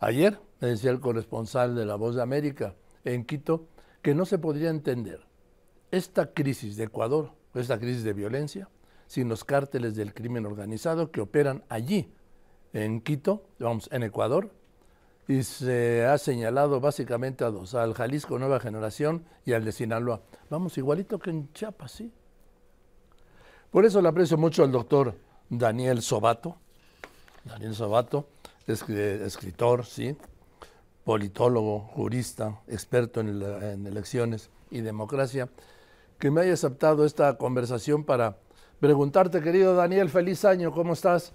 Ayer me decía el corresponsal de La Voz de América en Quito que no se podría entender esta crisis de Ecuador, esta crisis de violencia, sin los cárteles del crimen organizado que operan allí, en Quito, vamos, en Ecuador, y se ha señalado básicamente a dos, al Jalisco Nueva Generación y al de Sinaloa. Vamos, igualito que en Chiapas, sí. Por eso le aprecio mucho al doctor Daniel Sobato, Daniel Sobato, escritor, sí, politólogo, jurista, experto en, en elecciones y democracia, que me haya aceptado esta conversación para preguntarte, querido Daniel, feliz año, ¿cómo estás?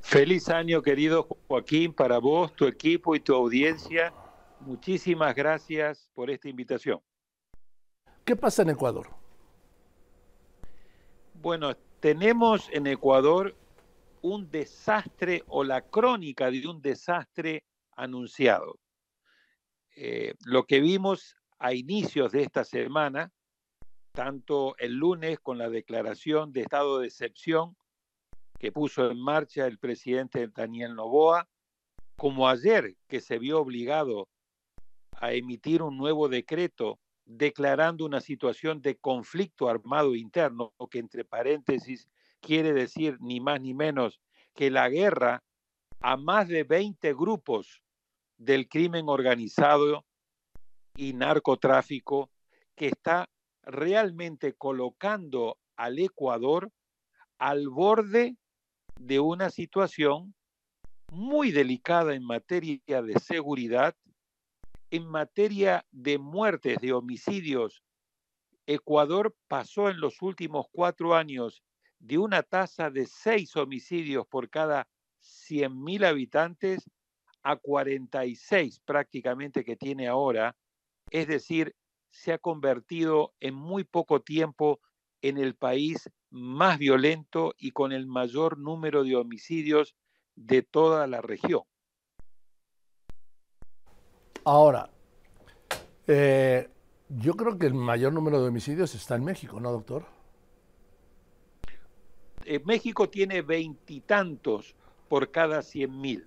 Feliz año, querido Joaquín, para vos, tu equipo y tu audiencia. Muchísimas gracias por esta invitación. ¿Qué pasa en Ecuador? Bueno, tenemos en Ecuador un desastre o la crónica de un desastre anunciado. Eh, lo que vimos a inicios de esta semana, tanto el lunes con la declaración de estado de excepción que puso en marcha el presidente Daniel Novoa, como ayer que se vio obligado a emitir un nuevo decreto declarando una situación de conflicto armado interno, que entre paréntesis quiere decir ni más ni menos que la guerra a más de 20 grupos del crimen organizado y narcotráfico que está realmente colocando al Ecuador al borde de una situación muy delicada en materia de seguridad, en materia de muertes, de homicidios. Ecuador pasó en los últimos cuatro años de una tasa de seis homicidios por cada 100.000 habitantes a 46 prácticamente que tiene ahora. Es decir, se ha convertido en muy poco tiempo en el país más violento y con el mayor número de homicidios de toda la región. Ahora, eh, yo creo que el mayor número de homicidios está en México, ¿no, doctor? Eh, México tiene veintitantos por cada cien mil.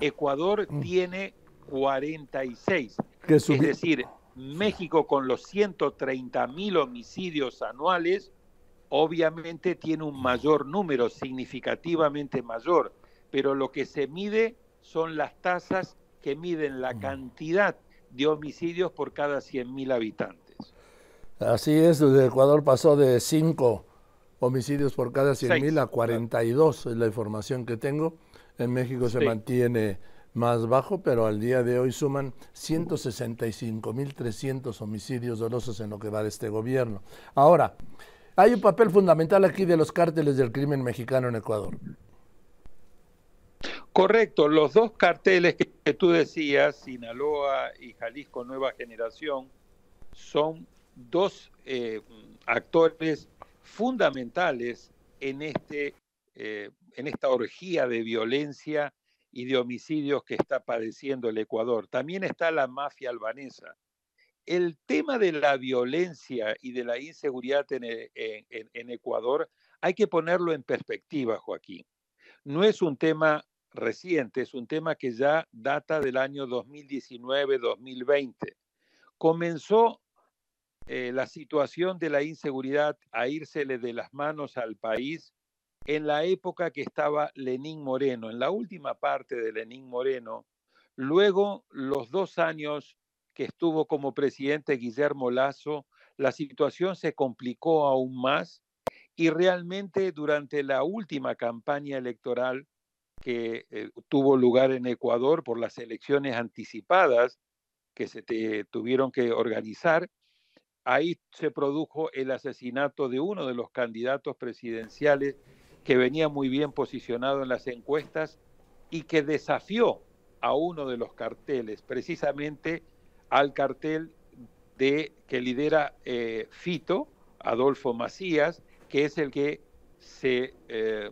Ecuador mm. tiene 46. Es decir, México con los 130 mil homicidios anuales obviamente tiene un mayor número, significativamente mayor, pero lo que se mide son las tasas que miden la cantidad de homicidios por cada 100.000 habitantes. Así es, desde Ecuador pasó de 5 homicidios por cada 100.000 a 42, es la información que tengo. En México se mantiene más bajo, pero al día de hoy suman 165.300 homicidios dolosos en lo que va de este gobierno. Ahora, hay un papel fundamental aquí de los cárteles del crimen mexicano en Ecuador. Correcto, los dos carteles que, tú decías, Sinaloa y Jalisco Nueva Generación, son dos eh, actores fundamentales en, este, eh, en esta orgía de violencia y de homicidios que está padeciendo el Ecuador. También está la mafia albanesa, el tema de la violencia y de la inseguridad e, en, Ecuador hay que ponerlo en perspectiva, Joaquín. No es un tema reciente, es un tema que ya data del año 2019-2020. Comenzó eh, la situación de la inseguridad a írsele de las manos al país en la época que estaba Lenín Moreno, en la última parte de Lenín Moreno, luego los dos años que estuvo como presidente Guillermo Lazo, la situación se complicó aún más y realmente durante la última campaña electoral que eh, tuvo lugar en Ecuador por las elecciones anticipadas que se tuvieron que organizar, ahí se produjo el asesinato de uno de los candidatos presidenciales que venía muy bien posicionado en las encuestas y que desafió a uno de los carteles, precisamente al cartel de, que lidera eh, Fito, Adolfo Macías, que es el que se eh,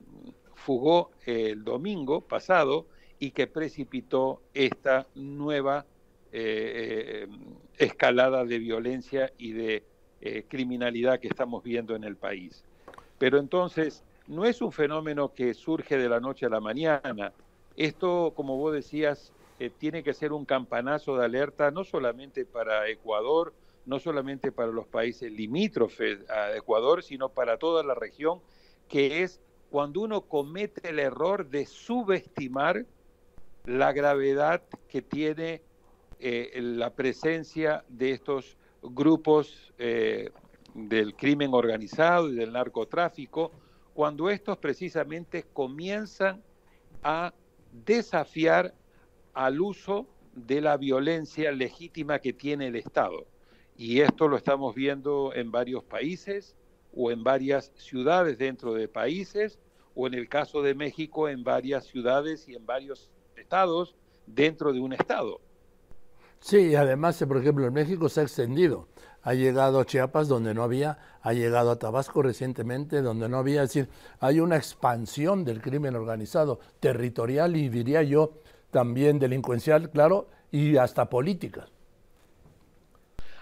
fugó el domingo pasado y que precipitó esta nueva eh, escalada de violencia y de criminalidad que estamos viendo en el país. Pero entonces, no es un fenómeno que surge de la noche a la mañana. Esto, como vos decías, eh, tiene que ser un campanazo de alerta no solamente para Ecuador, no solamente para los países limítrofes a Ecuador, sino para toda la región, que es cuando uno comete el error de subestimar la gravedad que tiene eh, la presencia de estos grupos eh, del crimen organizado y del narcotráfico, cuando estos precisamente comienzan a desafiar al uso de la violencia legítima que tiene el Estado. Y esto lo estamos viendo en varios países o en varias ciudades dentro de países o en el caso de México en varias ciudades y en varios estados dentro de un estado. Sí, además, por ejemplo, en México se ha extendido. Ha llegado a Chiapas donde no había, ha llegado a Tabasco recientemente donde no había. Es decir, hay una expansión del crimen organizado, territorial y diría yo también delincuencial, claro, y hasta política.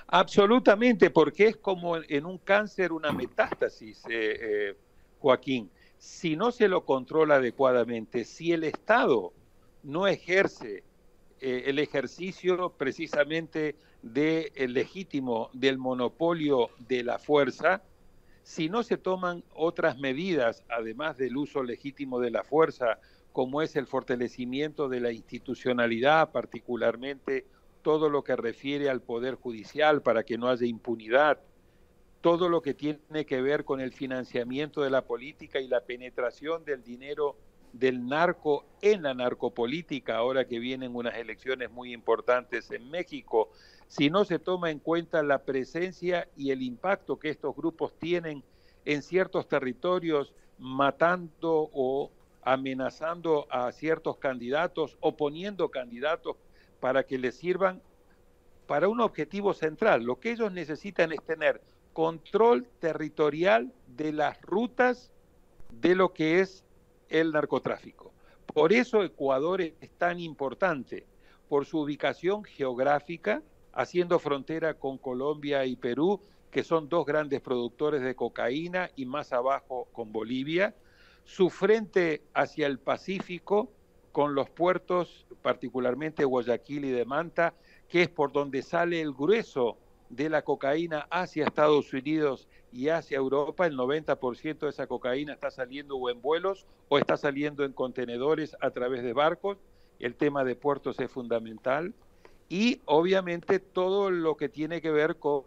Absolutamente, porque es como en un cáncer una metástasis, eh, eh, Joaquín. Si no se lo controla adecuadamente, si el Estado no ejerce eh, el ejercicio precisamente del legítimo del monopolio de la fuerza, si no se toman otras medidas, además del uso legítimo de la fuerza, como es el fortalecimiento de la institucionalidad, particularmente todo lo que refiere al Poder Judicial para que no haya impunidad, todo lo que tiene que ver con el financiamiento de la política y la penetración del dinero del narco en la narcopolítica, ahora que vienen unas elecciones muy importantes en México, si no se toma en cuenta la presencia y el impacto que estos grupos tienen en ciertos territorios, matando o amenazando a ciertos candidatos o poniendo candidatos para que les sirvan para un objetivo central. Lo que ellos necesitan es tener control territorial de las rutas de lo que es el narcotráfico. Por eso Ecuador es tan importante, por su ubicación geográfica, haciendo frontera con Colombia y Perú, que son dos grandes productores de cocaína, y más abajo con Bolivia, su frente hacia el Pacífico, con los puertos, particularmente Guayaquil y de Manta, que es por donde sale el grueso de la cocaína hacia Estados Unidos y hacia Europa, el 90% de esa cocaína está saliendo o en vuelos o está saliendo en contenedores a través de barcos. El tema de puertos es fundamental. Y obviamente todo lo que tiene que ver con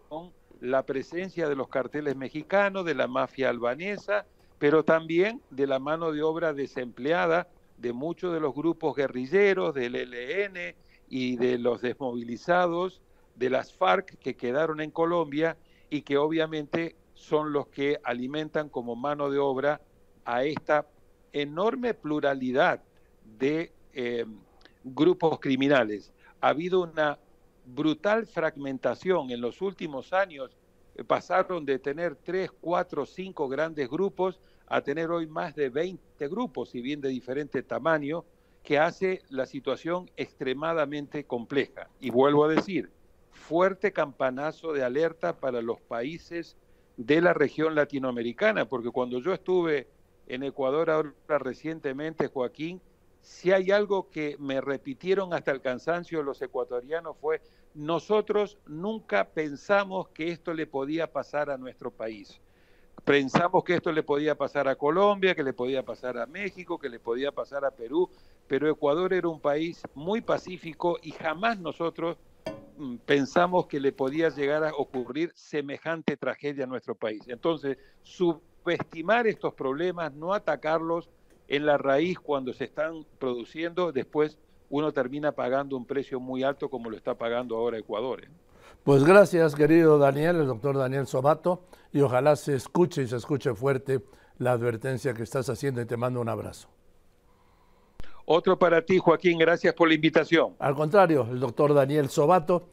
la presencia de los carteles mexicanos, de la mafia albanesa, pero también de la mano de obra desempleada de muchos de los grupos guerrilleros, del ELN y de los desmovilizados, de las FARC que quedaron en Colombia y que obviamente son los que alimentan como mano de obra a esta enorme pluralidad de eh, grupos criminales. Ha habido una brutal fragmentación en los últimos años. Pasaron de tener tres, cuatro, cinco grandes grupos a tener hoy más de 20 grupos, si bien de diferente tamaño, que hace la situación extremadamente compleja. Y vuelvo a decir, fuerte campanazo de alerta para los países de la región latinoamericana, porque cuando yo estuve en Ecuador ahora recientemente, Joaquín, si hay algo que me repitieron hasta el cansancio los ecuatorianos fue, nosotros nunca pensamos que esto le podía pasar a nuestro país. Pensamos que esto le podía pasar a Colombia, que le podía pasar a México, que le podía pasar a Perú, pero Ecuador era un país muy pacífico y jamás nosotros pensamos que le podía llegar a ocurrir semejante tragedia a nuestro país. Entonces, subestimar estos problemas, no atacarlos en la raíz cuando se están produciendo, después uno termina pagando un precio muy alto como lo está pagando ahora Ecuador. ¿eh? Pues gracias, querido Daniel, el doctor Daniel Sobato, y ojalá se escuche y se escuche fuerte la advertencia que estás haciendo y te mando un abrazo. Otro para ti, Joaquín, gracias por la invitación. Al contrario, el doctor Daniel Sobato,